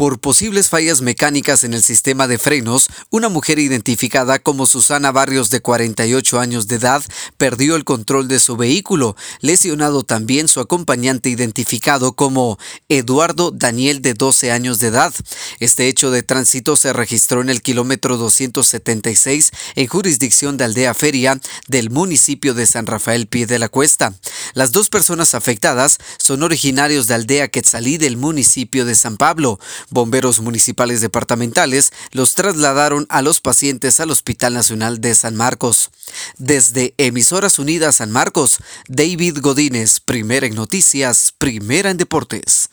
Por posibles fallas mecánicas en el sistema de frenos, una mujer identificada como Susana Barrios de 48 años de edad perdió el control de su vehículo, lesionado también su acompañante identificado como Eduardo Daniel de 12 años de edad. Este hecho de tránsito se registró en el kilómetro 276 en jurisdicción de Aldea Feria del municipio de San Rafael Pie de la Cuesta. Las dos personas afectadas son originarios de Aldea Quetzalí del municipio de San Pablo. Bomberos municipales departamentales los trasladaron a los pacientes al Hospital Nacional de San Marcos. Desde Emisoras Unidas San Marcos, David Godínez, primera en noticias, primera en deportes.